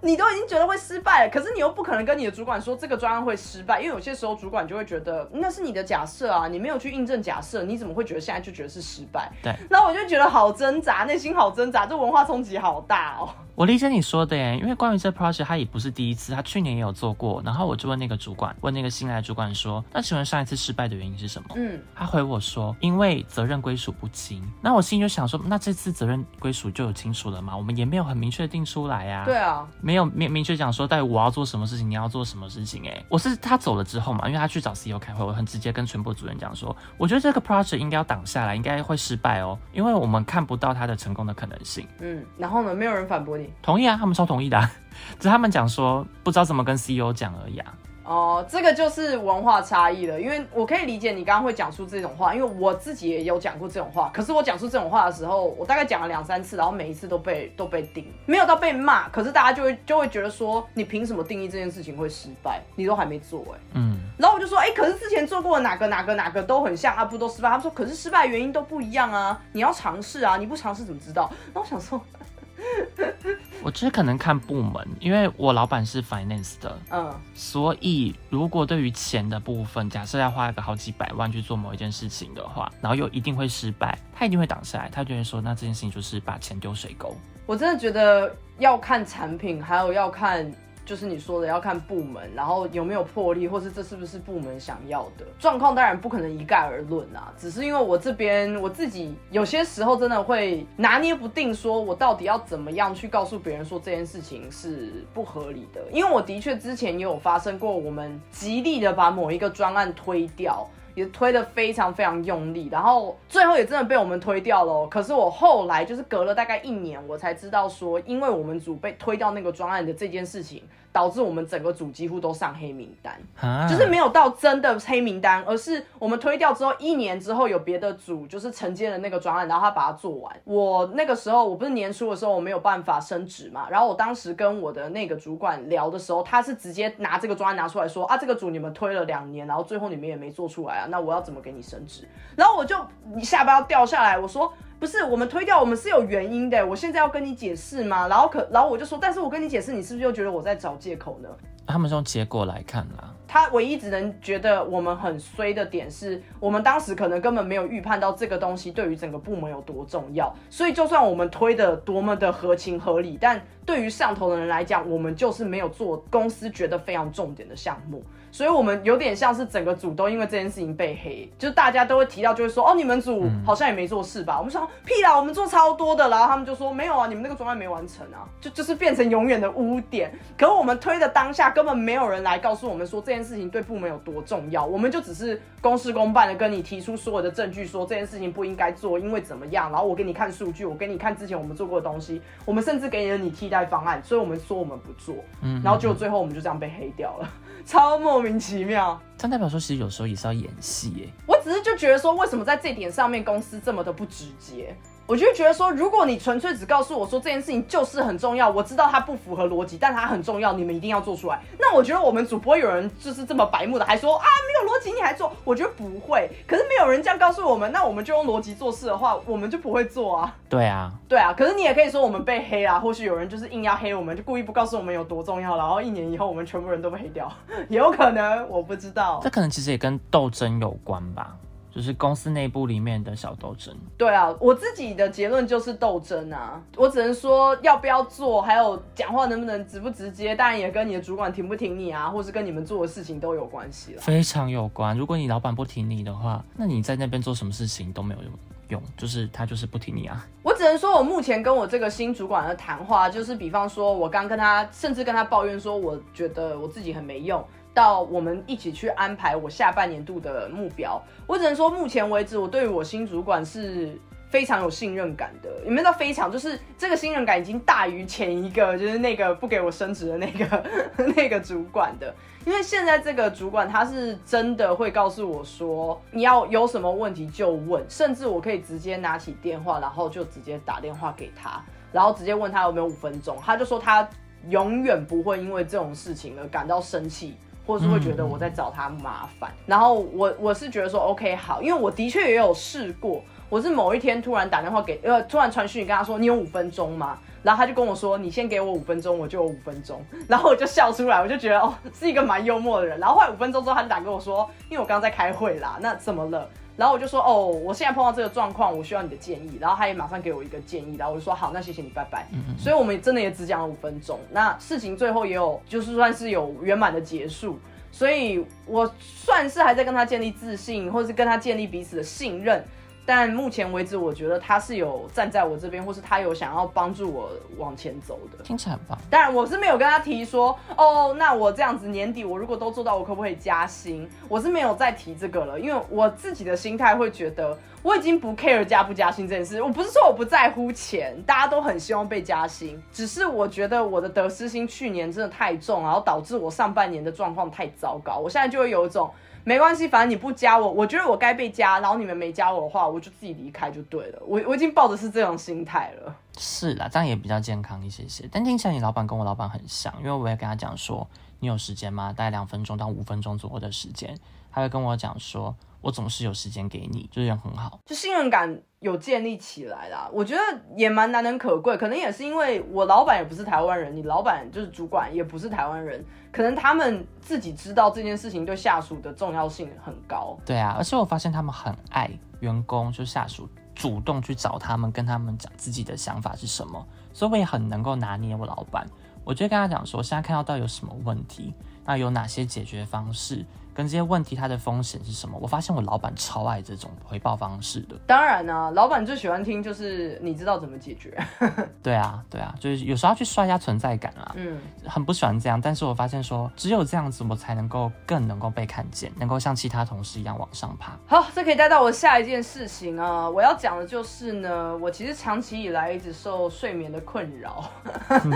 你都已经觉得会失败了，可是你又不可能跟你的主管说这个专案会失败，因为有些时候主管就会觉得那是你的假设啊，你没有去印证假设，你怎么会觉得现在就觉得是失败？对，然后我就觉得好挣扎，内心好挣扎，这文化冲击好大哦。我理解你说的耶，因为关于这 project，他也不是第一次，他去年也有做过。然后我就问那个主管，问那个新来的主管说：“那请问上一次失败的原因是什么？”嗯，他回我说：“因为责任归属不清。”那我心里就想说：“那这次责任归属就有清楚了吗？我们也没有很明确定出来呀。”对啊，没有明明确讲说，到底我要做什么事情，你要做什么事情？哎，我是他走了之后嘛，因为他去找 CEO 开会，我很直接跟全部主任讲说：“我觉得这个 project 应该要挡下来，应该会失败哦，因为我们看不到它的成功的可能性。”嗯，然后呢，没有人反驳你，同意啊，他们超。同意的，只是他们讲说不知道怎么跟 CEO 讲而已啊。哦，这个就是文化差异了。因为我可以理解你刚刚会讲出这种话，因为我自己也有讲过这种话。可是我讲出这种话的时候，我大概讲了两三次，然后每一次都被都被定，没有到被骂。可是大家就会就会觉得说，你凭什么定义这件事情会失败？你都还没做哎。嗯。然后我就说，哎，可是之前做过哪个哪个哪个都很像啊，不都失败？他们说，可是失败原因都不一样啊，你要尝试啊，你不尝试怎么知道？那我想说。我觉得可能看部门，因为我老板是 finance 的，嗯，所以如果对于钱的部分，假设要花一个好几百万去做某一件事情的话，然后又一定会失败，他一定会挡下来，他就会说，那这件事情就是把钱丢水沟。我真的觉得要看产品，还有要看。就是你说的要看部门，然后有没有魄力，或是这是不是部门想要的状况，当然不可能一概而论啊。只是因为我这边我自己有些时候真的会拿捏不定，说我到底要怎么样去告诉别人说这件事情是不合理的。因为我的确之前也有发生过，我们极力的把某一个专案推掉。也推的非常非常用力，然后最后也真的被我们推掉了。可是我后来就是隔了大概一年，我才知道说，因为我们组被推掉那个专案的这件事情，导致我们整个组几乎都上黑名单，就是没有到真的黑名单，而是我们推掉之后一年之后有别的组就是承接了那个专案，然后他把它做完。我那个时候我不是年初的时候我没有办法升职嘛，然后我当时跟我的那个主管聊的时候，他是直接拿这个专案拿出来说啊，这个组你们推了两年，然后最后你们也没做出来啊。那我要怎么给你升职？然后我就你下巴要掉下来。我说不是，我们推掉，我们是有原因的。我现在要跟你解释吗？然后可，然后我就说，但是我跟你解释，你是不是又觉得我在找借口呢？他们是用结果来看啦。他唯一只能觉得我们很衰的点是，我们当时可能根本没有预判到这个东西对于整个部门有多重要。所以就算我们推的多么的合情合理，但对于上头的人来讲，我们就是没有做公司觉得非常重点的项目。所以，我们有点像是整个组都因为这件事情被黑，就大家都会提到，就会说，哦，你们组好像也没做事吧？我们说屁啦，我们做超多的。然后他们就说，没有啊，你们那个专案没完成啊，就就是变成永远的污点。可我们推的当下，根本没有人来告诉我们说这件事情对部门有多重要，我们就只是公事公办的跟你提出所有的证据，说这件事情不应该做，因为怎么样？然后我给你看数据，我给你看之前我们做过的东西，我们甚至给了你替代方案，所以我们说我们不做，嗯，然后结果最后我们就这样被黑掉了。超莫名其妙，但代表说其实有时候也是要演戏耶。我只是就觉得说，为什么在这点上面公司这么的不直接？我就觉得说，如果你纯粹只告诉我说这件事情就是很重要，我知道它不符合逻辑，但它很重要，你们一定要做出来。那我觉得我们主播有人就是这么白目的，还说啊没有逻辑你还做？我觉得不会。可是没有人这样告诉我们，那我们就用逻辑做事的话，我们就不会做啊。对啊，对啊。可是你也可以说我们被黑啊，或许有人就是硬要黑我们，就故意不告诉我们有多重要，然后一年以后我们全部人都被黑掉，也 有可能，我不知道。这可能其实也跟斗争有关吧。就是公司内部里面的小斗争。对啊，我自己的结论就是斗争啊。我只能说要不要做，还有讲话能不能直不直接，当然也跟你的主管挺不挺你啊，或是跟你们做的事情都有关系了。非常有关。如果你老板不挺你的话，那你在那边做什么事情都没有用。用，就是他就是不听你啊。我只能说，我目前跟我这个新主管的谈话，就是比方说，我刚跟他，甚至跟他抱怨说，我觉得我自己很没用。到我们一起去安排我下半年度的目标，我只能说，目前为止，我对于我新主管是非常有信任感的。有没有到非常？就是这个信任感已经大于前一个，就是那个不给我升职的那个 那个主管的。因为现在这个主管他是真的会告诉我说，你要有什么问题就问，甚至我可以直接拿起电话，然后就直接打电话给他，然后直接问他有没有五分钟，他就说他永远不会因为这种事情而感到生气。或是会觉得我在找他麻烦，然后我我是觉得说 OK 好，因为我的确也有试过，我是某一天突然打电话给呃，突然传讯跟他说你有五分钟吗？然后他就跟我说你先给我五分钟，我就有五分钟，然后我就笑出来，我就觉得哦是一个蛮幽默的人。然后后来五分钟之后他就打给我说，因为我刚刚在开会啦，那怎么了？然后我就说哦，我现在碰到这个状况，我需要你的建议。然后他也马上给我一个建议，然后我就说好，那谢谢你，拜拜。所以我们真的也只讲了五分钟，那事情最后也有就是算是有圆满的结束。所以我算是还在跟他建立自信，或者是跟他建立彼此的信任。但目前为止，我觉得他是有站在我这边，或是他有想要帮助我往前走的，听起来很棒。当然，我是没有跟他提说，哦，那我这样子年底我如果都做到，我可不可以加薪？我是没有再提这个了，因为我自己的心态会觉得，我已经不 care 加不加薪这件事。我不是说我不在乎钱，大家都很希望被加薪，只是我觉得我的得失心去年真的太重，然后导致我上半年的状况太糟糕。我现在就会有一种。没关系，反正你不加我，我觉得我该被加，然后你们没加我的话，我就自己离开就对了。我我已经抱的是这种心态了。是啦，这样也比较健康一些些。但听起来你老板跟我老板很像，因为我也跟他讲说，你有时间吗？大概两分钟到五分钟左右的时间，他会跟我讲说。我总是有时间给你，就是人很好，就信任感有建立起来啦。我觉得也蛮难能可贵，可能也是因为我老板也不是台湾人，你老板就是主管也不是台湾人，可能他们自己知道这件事情对下属的重要性很高。对啊，而且我发现他们很爱员工，就下属主动去找他们，跟他们讲自己的想法是什么，所以我也很能够拿捏我老板。我就跟他讲说，现在看到到底有什么问题，那有哪些解决方式。跟这些问题，它的风险是什么？我发现我老板超爱这种回报方式的。当然呢，老板最喜欢听就是你知道怎么解决。对啊，对啊，就是有时候要去刷一下存在感啊。嗯，很不喜欢这样，但是我发现说只有这样子，我才能够更能够被看见，能够像其他同事一样往上爬。好，这可以带到我下一件事情啊。我要讲的就是呢，我其实长期以来一直受睡眠的困扰。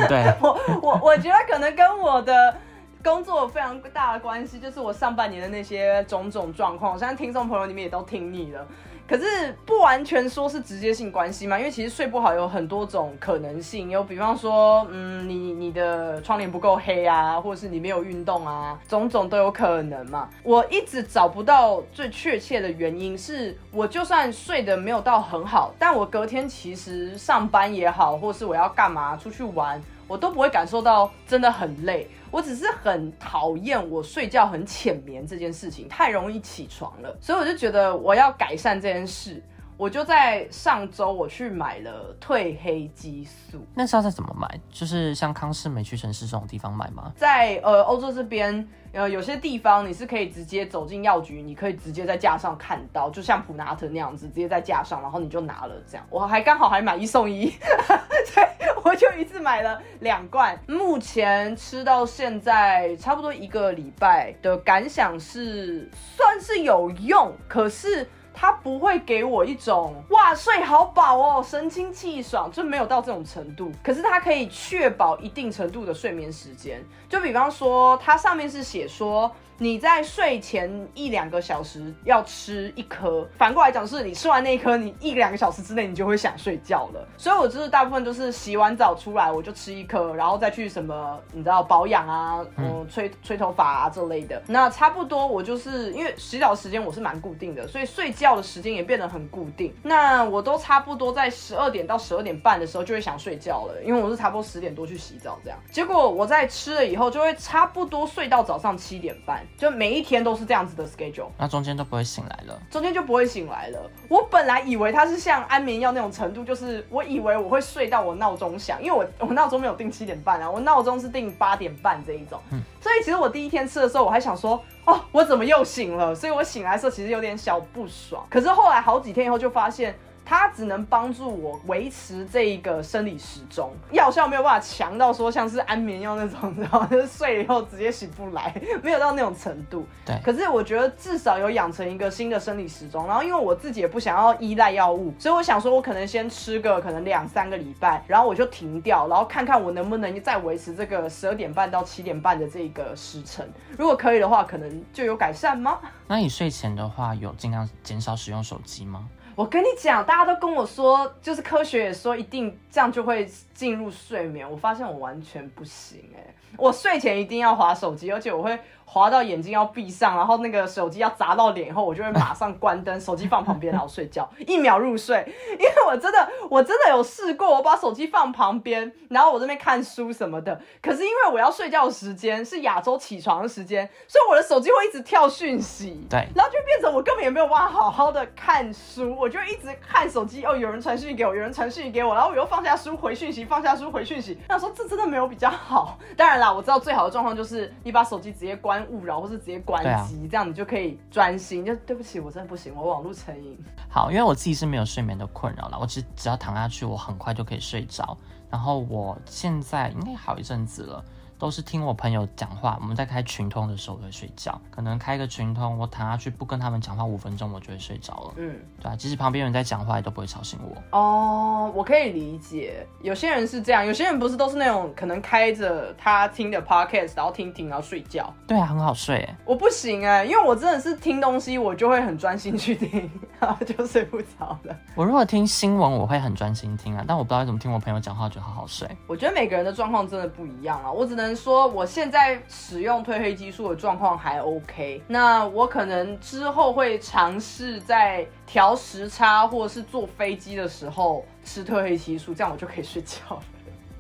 对，我我我觉得可能跟我的。工作非常大的关系，就是我上半年的那些种种状况，我相信听众朋友你们也都听腻了。可是不完全说是直接性关系嘛，因为其实睡不好有很多种可能性，有比方说，嗯，你你的窗帘不够黑啊，或者是你没有运动啊，种种都有可能嘛。我一直找不到最确切的原因，是我就算睡得没有到很好，但我隔天其实上班也好，或是我要干嘛出去玩。我都不会感受到真的很累，我只是很讨厌我睡觉很浅眠这件事情，太容易起床了，所以我就觉得我要改善这件事。我就在上周我去买了褪黑激素，那是要在怎么买？就是像康士美屈臣氏这种地方买吗？在呃欧洲这边，呃有些地方你是可以直接走进药局，你可以直接在架上看到，就像普拿特那样子，直接在架上，然后你就拿了这样。我还刚好还买一送一，所以我就一次买了两罐。目前吃到现在差不多一个礼拜的感想是算是有用，可是。它不会给我一种哇睡好饱哦，神清气爽，就没有到这种程度。可是它可以确保一定程度的睡眠时间，就比方说，它上面是写说。你在睡前一两个小时要吃一颗，反过来讲是你吃完那一颗，你一两个小时之内你就会想睡觉了。所以我就是大部分就是洗完澡出来我就吃一颗，然后再去什么你知道保养啊，嗯，吹吹头发啊这类的。那差不多我就是因为洗澡时间我是蛮固定的，所以睡觉的时间也变得很固定。那我都差不多在十二点到十二点半的时候就会想睡觉了，因为我是差不多十点多去洗澡这样。结果我在吃了以后就会差不多睡到早上七点半。就每一天都是这样子的 schedule，那中间都不会醒来了，中间就不会醒来了。我本来以为它是像安眠药那种程度，就是我以为我会睡到我闹钟响，因为我我闹钟没有定七点半啊，我闹钟是定八点半这一种。嗯，所以其实我第一天吃的时候，我还想说，哦，我怎么又醒了？所以我醒来的时候其实有点小不爽。可是后来好几天以后就发现。它只能帮助我维持这一个生理时钟，药效没有办法强到说像是安眠药那种，然后就是睡了以后直接醒不来，没有到那种程度。对。可是我觉得至少有养成一个新的生理时钟，然后因为我自己也不想要依赖药物，所以我想说，我可能先吃个可能两三个礼拜，然后我就停掉，然后看看我能不能再维持这个十二点半到七点半的这个时辰。如果可以的话，可能就有改善吗？那你睡前的话，有尽量减少使用手机吗？我跟你讲，大家都跟我说，就是科学也说一定这样就会进入睡眠。我发现我完全不行哎，我睡前一定要划手机，而且我会。滑到眼睛要闭上，然后那个手机要砸到脸以后，我就会马上关灯，手机放旁边，然后睡觉，一秒入睡。因为我真的，我真的有试过，我把手机放旁边，然后我这边看书什么的。可是因为我要睡觉的时间是亚洲起床的时间，所以我的手机会一直跳讯息，对，然后就变成我根本也没有办法好好的看书，我就一直看手机。哦，有人传讯息给我，有人传讯息给我，然后我又放下书回讯息，放下书回讯息。那说这真的没有比较好。当然啦，我知道最好的状况就是你把手机直接关。勿扰，或是直接关机，这样你就可以专心。就对不起，我真的不行，我网络成瘾。好，因为我自己是没有睡眠的困扰了，我只只要躺下去，我很快就可以睡着。然后我现在应该好一阵子了。都是听我朋友讲话，我们在开群通的时候会睡觉，可能开个群通，我躺下去不跟他们讲话五分钟，我就会睡着了。嗯，对啊，即使旁边人在讲话，也都不会吵醒我。哦，我可以理解，有些人是这样，有些人不是都是那种可能开着他听的 podcast，然后听听然后睡觉。对啊，很好睡。我不行哎，因为我真的是听东西，我就会很专心去听，然后 就睡不着了。我如果听新闻，我会很专心听啊，但我不知道怎么听我朋友讲话就好好睡。我觉得每个人的状况真的不一样啊，我只能。说我现在使用褪黑激素的状况还 OK，那我可能之后会尝试在调时差或者是坐飞机的时候吃褪黑激素，这样我就可以睡觉了。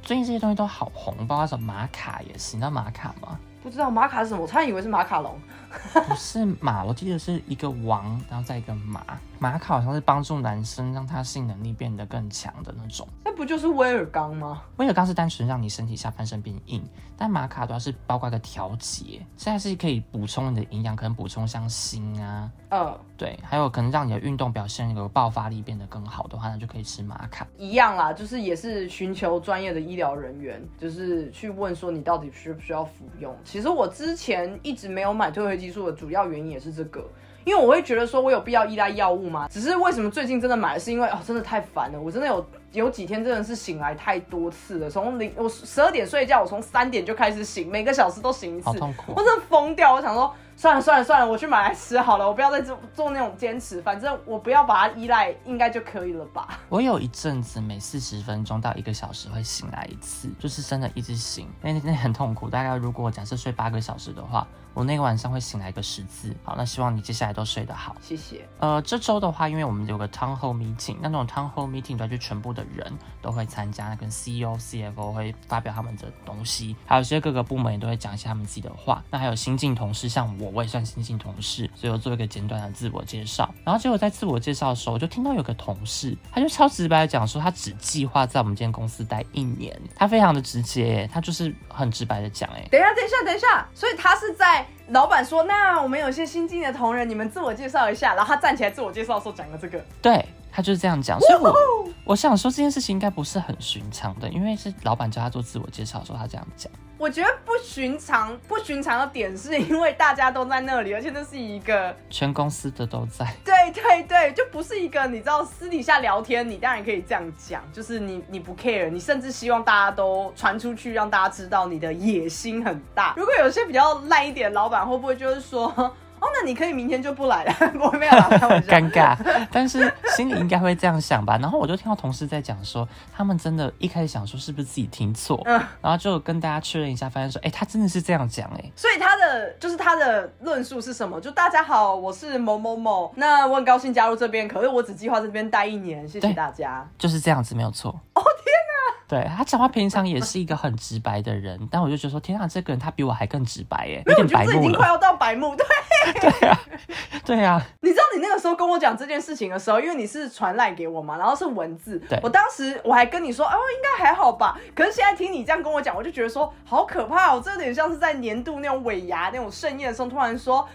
最近这些东西都好红，包括什么玛卡也是，你知道玛卡吗？不知道玛卡是什么，我差点以为是马卡龙。不是马，我记得是一个王，然后再一个马。马卡好像是帮助男生让他性能力变得更强的那种。那不就是威尔刚吗？威尔刚是单纯让你身体下半身变硬，但马卡主要是包括一个调节，现在是可以补充你的营养，可能补充像锌啊，嗯，对，还有可能让你的运动表现有爆发力变得更好的话，那就可以吃马卡。一样啦，就是也是寻求专业的医疗人员，就是去问说你到底需不需要服用。其实我之前一直没有买褪黑激素的主要原因也是这个，因为我会觉得说我有必要依赖药物吗？只是为什么最近真的买，是因为哦，真的太烦了，我真的有有几天真的是醒来太多次了，从零我十二点睡觉，我从三点就开始醒，每个小时都醒一次，好痛苦，我真的疯掉。我想说。算了算了算了，我去买来吃好了，我不要再做做那种坚持，反正我不要把它依赖，应该就可以了吧。我有一阵子每四十分钟到一个小时会醒来一次，就是真的一直醒，那那很痛苦。大概如果假设睡八个小时的话。我那个晚上会醒来一个十字，好，那希望你接下来都睡得好，谢谢。呃，这周的话，因为我们有个 town hall meeting，那种 town hall meeting 就全部的人都会参加，那跟 CEO、CFO 会发表他们的东西，还有一些各个部门也都会讲一下他们自己的话。那还有新进同事，像我，我也算新进同事，所以我做一个简短的自我介绍。然后结果在自我介绍的时候，我就听到有个同事，他就超直白的讲说，他只计划在我们这间公司待一年，他非常的直接，他就是很直白的讲，哎，等一下，等一下，等一下，所以他是在。老板说：“那我们有些新进的同仁，你们自我介绍一下。”然后他站起来自我介绍的时候讲了这个，对他就是这样讲。所以我我想说这件事情应该不是很寻常的，因为是老板叫他做自我介绍的时候，他这样讲。我觉得不寻常，不寻常的点是因为大家都在那里，而且那是一个全公司的都在。对对对，就不是一个你知道私底下聊天，你当然可以这样讲，就是你你不 care，你甚至希望大家都传出去，让大家知道你的野心很大。如果有些比较烂一点，老板会不会就是说？哦，那你可以明天就不来了，我没有尴尬，但是心里应该会这样想吧。然后我就听到同事在讲说，他们真的一开始想说是不是自己听错，嗯，然后就跟大家确认一下，发现说，哎，他真的是这样讲，哎，所以他的就是他的论述是什么？就大家好，我是某某某，那我很高兴加入这边，可是我只计划这边待一年，谢谢大家，就是这样子，没有错。哦天哪，对他讲话平常也是一个很直白的人，但我就觉得说，天啊，这个人他比我还更直白，哎，有点白目了，已经快要到白目，对。对呀，对呀。你知道你那个时候跟我讲这件事情的时候，因为你是传赖给我嘛，然后是文字。我当时我还跟你说，哦，应该还好吧。可是现在听你这样跟我讲，我就觉得说好可怕哦，这有点像是在年度那种尾牙那种盛宴的时候，突然说。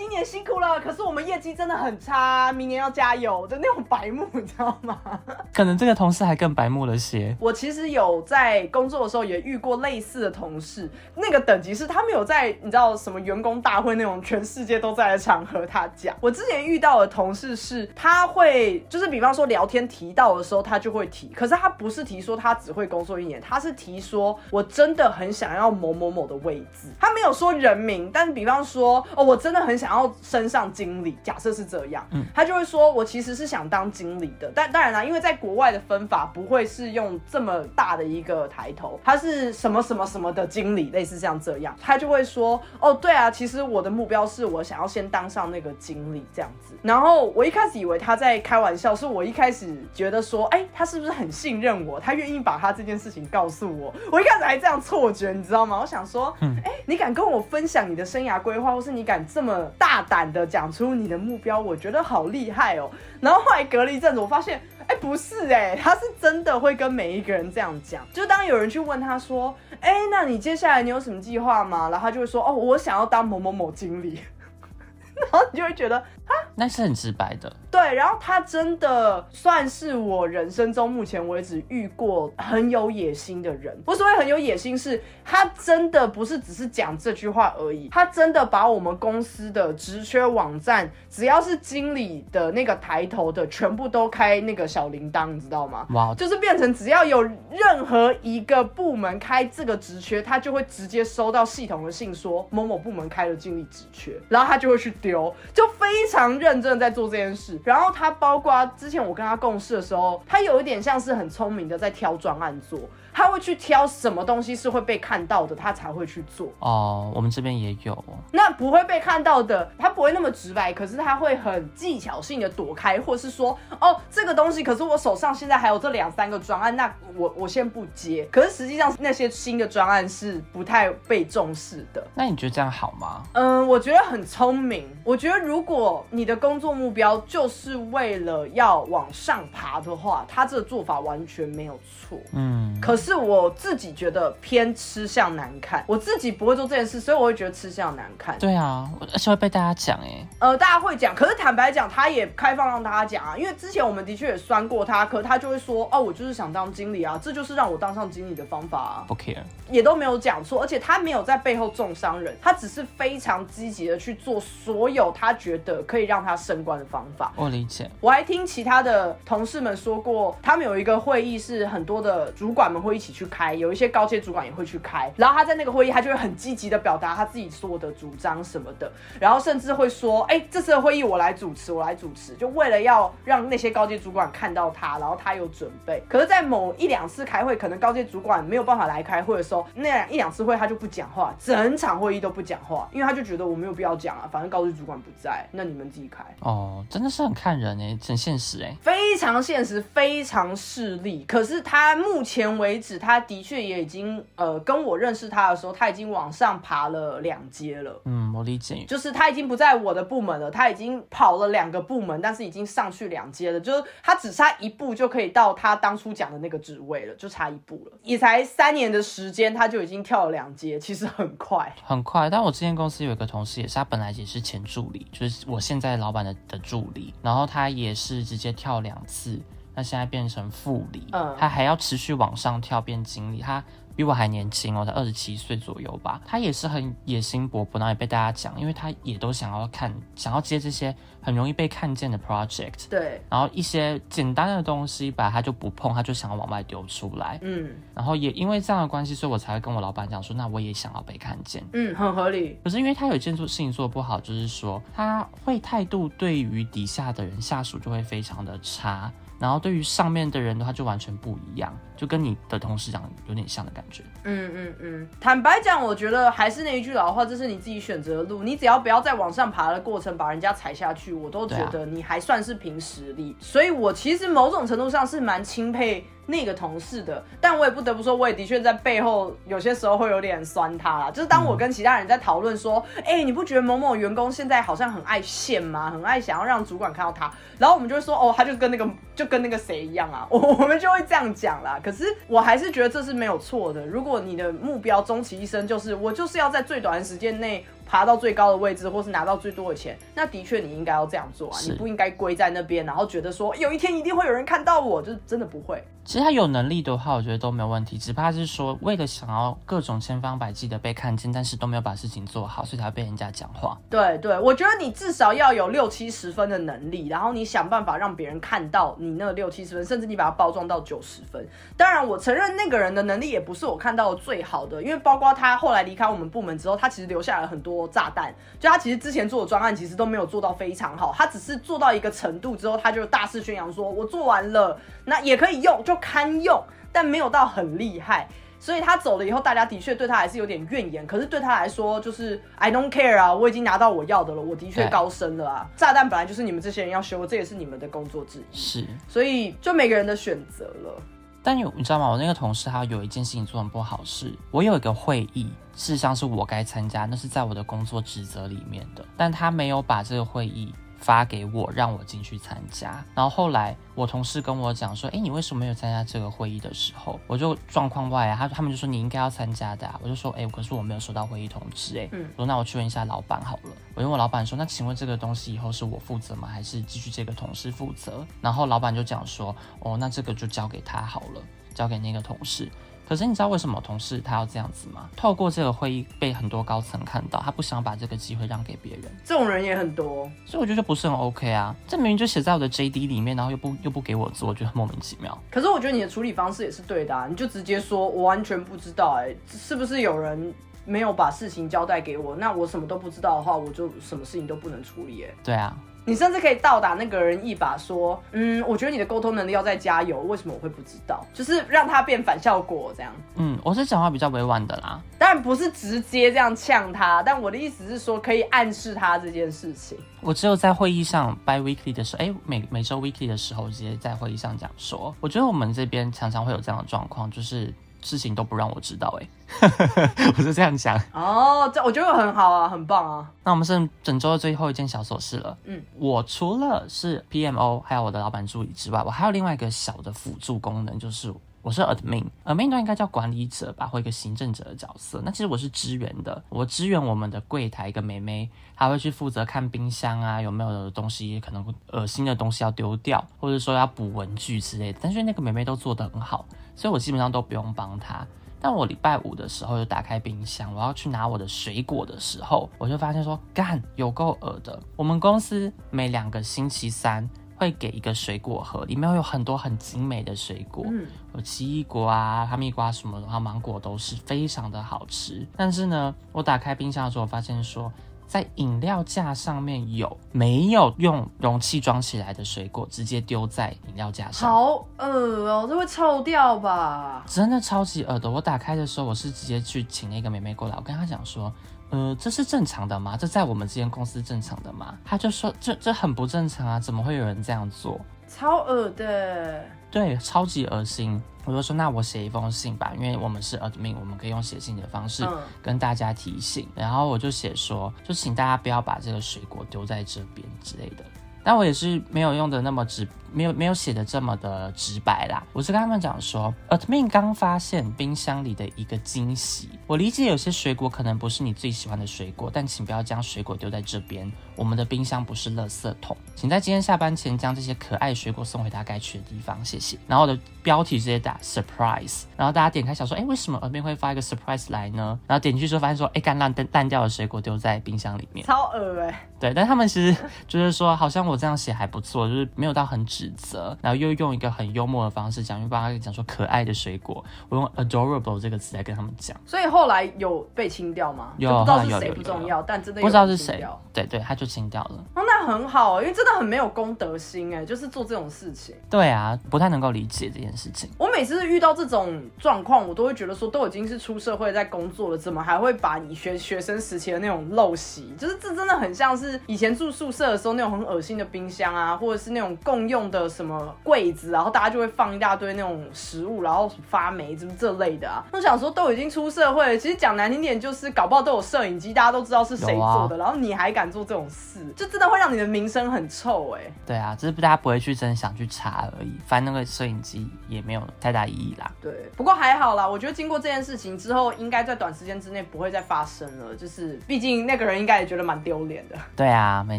今年辛苦了，可是我们业绩真的很差，明年要加油的那种白目，你知道吗？可能这个同事还更白目了些。我其实有在工作的时候也遇过类似的同事，那个等级是他们有在你知道什么员工大会那种全世界都在的场合他讲。我之前遇到的同事是他会就是比方说聊天提到的时候他就会提，可是他不是提说他只会工作一年，他是提说我真的很想要某某某的位置，他没有说人名，但是比方说哦我真的很想要升上经理，假设是这样，嗯，他就会说我其实是想当经理的，但当然啦，因为在国外的分法不会是用这么大的一个抬头，他是什么什么什么的经理，类似像这样，他就会说哦对啊，其实我的目标是我想要先当上那个经理这样子，然后我一开始以为他在开玩笑，是我一开始觉得说，哎，他是不是很信任我，他愿意把他这件事情告诉我，我一开始还这样错觉，你知道吗？我想说，哎，你敢跟我分享你的生涯规划，或是你敢这么大胆的讲出你的目标，我觉得好厉害哦。然后后来隔了一阵子，我发现，哎，不是哎，他是真的会跟每一个人这样讲。就当有人去问他说，哎，那你接下来你有什么计划吗？然后他就会说，哦，我想要当某某某经理。然后你就会觉得，啊，那是很直白的。对，然后他真的算是我人生中目前为止遇过很有野心的人。我所谓很有野心，是他真的不是只是讲这句话而已，他真的把我们公司的职缺网站，只要是经理的那个抬头的，全部都开那个小铃铛，你知道吗？哇，就是变成只要有任何一个部门开这个职缺，他就会直接收到系统的信，说某某部门开了经理职缺，然后他就会去丢，就非常常认真的在做这件事。然后他包括之前我跟他共事的时候，他有一点像是很聪明的在挑专案做。他会去挑什么东西是会被看到的，他才会去做。哦，我们这边也有。那不会被看到的，他不会那么直白，可是他会很技巧性的躲开，或是说，哦，这个东西，可是我手上现在还有这两三个专案，那我我先不接。可是实际上那些新的专案是不太被重视的。那你觉得这样好吗？嗯，我觉得很聪明。我觉得如果你的工作目标就是为了要往上爬的话，他这个做法完全没有错。嗯，可。是我自己觉得偏吃相难看，我自己不会做这件事，所以我会觉得吃相难看。对啊，而且会被大家讲哎。呃，大家会讲，可是坦白讲，他也开放让大家讲啊。因为之前我们的确也酸过他，可他就会说，哦，我就是想当经理啊，这就是让我当上经理的方法啊。不 care，也都没有讲错，而且他没有在背后重伤人，他只是非常积极的去做所有他觉得可以让他升官的方法。我理解。我还听其他的同事们说过，他们有一个会议是很多的主管们会。会一起去开，有一些高阶主管也会去开，然后他在那个会议，他就会很积极的表达他自己所有的主张什么的，然后甚至会说，哎，这次的会议我来主持，我来主持，就为了要让那些高阶主管看到他，然后他有准备。可是，在某一两次开会，可能高阶主管没有办法来开会的时候，那一两次会他就不讲话，整场会议都不讲话，因为他就觉得我没有必要讲啊，反正高阶主管不在，那你们自己开。哦，真的是很看人哎，很现实哎，非常现实，非常势利。可是他目前为止，他的确也已经呃，跟我认识他的时候，他已经往上爬了两阶了。嗯，我理解，就是他已经不在我的部门了，他已经跑了两个部门，但是已经上去两阶了，就是他只差一步就可以到他当初讲的那个职位了，就差一步了。也才三年的时间，他就已经跳了两阶，其实很快，很快。但我之前公司有一个同事，也是他本来也是前助理，就是我现在老板的的助理，然后他也是直接跳两次。那现在变成副理，嗯，他还要持续往上跳变经理，他比我还年轻哦，才二十七岁左右吧。他也是很野心勃勃，然后也被大家讲，因为他也都想要看，想要接这些很容易被看见的 project，对。然后一些简单的东西吧，他就不碰，他就想要往外丢出来，嗯。然后也因为这样的关系，所以我才会跟我老板讲说，那我也想要被看见，嗯，很合理。可是因为他有一件做事情做的不好，就是说他会态度对于底下的人下属就会非常的差。然后对于上面的人的话就完全不一样，就跟你的同事讲有点像的感觉。嗯嗯嗯，坦白讲，我觉得还是那一句老话，这是你自己选择的路。你只要不要在往上爬的过程把人家踩下去，我都觉得你还算是凭实力。所以我其实某种程度上是蛮钦佩。那个同事的，但我也不得不说，我也的确在背后有些时候会有点酸他啦。就是当我跟其他人在讨论说，哎，你不觉得某某员工现在好像很爱现吗？很爱想要让主管看到他，然后我们就会说，哦，他就跟那个就跟那个谁一样啊，我我们就会这样讲啦。可是我还是觉得这是没有错的。如果你的目标终其一生就是我就是要在最短的时间内。爬到最高的位置，或是拿到最多的钱，那的确你应该要这样做啊！你不应该归在那边，然后觉得说有一天一定会有人看到我，就是真的不会。其实他有能力的话，我觉得都没有问题，只怕是说为了想要各种千方百计的被看见，但是都没有把事情做好，所以才会被人家讲话。对对，我觉得你至少要有六七十分的能力，然后你想办法让别人看到你你那六七十分，甚至你把它包装到九十分。当然，我承认那个人的能力也不是我看到的最好的，因为包括他后来离开我们部门之后，他其实留下了很多炸弹。就他其实之前做的专案其实都没有做到非常好，他只是做到一个程度之后，他就大肆宣扬说我做完了，那也可以用，就堪用。但没有到很厉害，所以他走了以后，大家的确对他还是有点怨言。可是对他来说，就是 I don't care 啊，我已经拿到我要的了，我的确高升了啊。炸弹本来就是你们这些人要修，这也是你们的工作之一。是，所以就每个人的选择了。但有你知道吗？我那个同事他有一件事情做很不好事，我有一个会议，事实上是我该参加，那是在我的工作职责里面的，但他没有把这个会议。发给我，让我进去参加。然后后来我同事跟我讲说：“哎，你为什么没有参加这个会议的时候？”我就状况外啊，他他们就说你应该要参加的。啊我就说：“哎，可是我没有收到会议通知。”哎，我说：“那我去问一下老板好了。”我问我老板说：“那请问这个东西以后是我负责吗？还是继续这个同事负责？”然后老板就讲说：“哦，那这个就交给他好了，交给那个同事。”可是你知道为什么同事他要这样子吗？透过这个会议被很多高层看到，他不想把这个机会让给别人。这种人也很多，所以我觉得不是很 OK 啊。这明明就写在我的 JD 里面，然后又不又不给我做，我觉得莫名其妙。可是我觉得你的处理方式也是对的，啊，你就直接说，我完全不知道，哎，是不是有人没有把事情交代给我？那我什么都不知道的话，我就什么事情都不能处理，哎。对啊。你甚至可以倒打那个人一把，说，嗯，我觉得你的沟通能力要再加油。为什么我会不知道？就是让他变反效果这样。嗯，我是讲话比较委婉的啦，当然不是直接这样呛他，但我的意思是说，可以暗示他这件事情。我只有在会议上 by weekly 的时候，哎，每每周 weekly 的时候，直接在会议上讲说，我觉得我们这边常常会有这样的状况，就是。事情都不让我知道，哎，我是这样想。哦，这我觉得很好啊，很棒啊。那我们剩整周的最后一件小琐事了。嗯，我除了是 PMO，还有我的老板助理之外，我还有另外一个小的辅助功能，就是我是 admin，admin 应该叫管理者吧，或一个行政者的角色。那其实我是支援的，我支援我们的柜台一个妹妹，她会去负责看冰箱啊，有没有东西可能恶心的东西要丢掉，或者说要补文具之类的。但是那个妹妹都做得很好。所以我基本上都不用帮她，但我礼拜五的时候就打开冰箱，我要去拿我的水果的时候，我就发现说，干有够恶的。我们公司每两个星期三会给一个水果盒，里面会有很多很精美的水果，有奇异果啊、哈密瓜什么的，然后芒果都是非常的好吃。但是呢，我打开冰箱的时候，我发现说。在饮料架上面有没有用容器装起来的水果，直接丢在饮料架上？好恶哦，这会臭掉吧？真的超级恶的。我打开的时候，我是直接去请那个妹妹过来，我跟她讲说，呃，这是正常的吗？这在我们这间公司正常的吗？她就说，这这很不正常啊，怎么会有人这样做？超恶的。对，超级恶心。我就说，那我写一封信吧，因为我们是 admin，我们可以用写信的方式跟大家提醒。然后我就写说，就请大家不要把这个水果丢在这边之类的。但我也是没有用的那么直，没有没有写的这么的直白啦。我是跟他们讲说，admin 刚发现冰箱里的一个惊喜。我理解有些水果可能不是你最喜欢的水果，但请不要将水果丢在这边。我们的冰箱不是垃圾桶，请在今天下班前将这些可爱水果送回它该去的地方，谢谢。然后我的标题直接打 surprise，然后大家点开想说，哎，为什么 admin 会发一个 surprise 来呢？然后点进去之后发现说，哎，干烂烂烂掉的水果丢在冰箱里面，超恶哎。对，但他们其实就是说，好像我这样写还不错，就是没有到很指责，然后又用一个很幽默的方式讲，因为帮他讲说可爱的水果，我用 adorable 这个词来跟他们讲。所以后来有被清掉吗？有，不知道是谁不重要，但真的不知道是谁。对对，他就清掉了。哦，那很好，因为真的很没有公德心哎，就是做这种事情。对啊，不太能够理解这件事情。我每次遇到这种状况，我都会觉得说，都已经是出社会在工作了，怎么还会把你学学生时期的那种陋习，就是这真的很像是以前住宿舍的时候那种很恶心的冰箱啊，或者是那种共用用的什么柜子，然后大家就会放一大堆那种食物，然后发霉什么这类的啊。我想说，都已经出社会了，其实讲难听点，就是搞不好都有摄影机，大家都知道是谁做的，然后你还敢做这种事，就真的会让你的名声很臭哎。对啊，只是大家不会去真的想去查而已，反正那个摄影机也没有太大意义啦。对，不过还好啦，我觉得经过这件事情之后，应该在短时间之内不会再发生了。就是毕竟那个人应该也觉得蛮丢脸的。对啊，没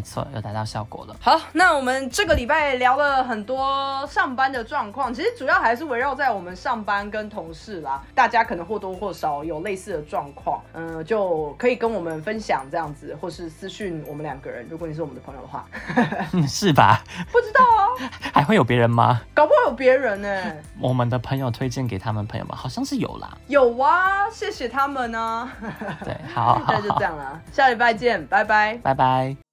错，有达到效果了。好，那我们这个礼拜聊了很多上班的状况，其实主要还是围绕在我们上班跟同事啦。大家可能或多或少有类似的状况，嗯，就可以跟我们分享这样子，或是私讯我们两个人。如果你是我们的朋友的话，是吧？不知道啊，还会有别人吗？搞不好有别人呢。我们的朋友推荐给他们朋友们，好像是有啦。有啊，谢谢他们呢。对，好，那就这样了，下礼拜见，拜拜，拜拜。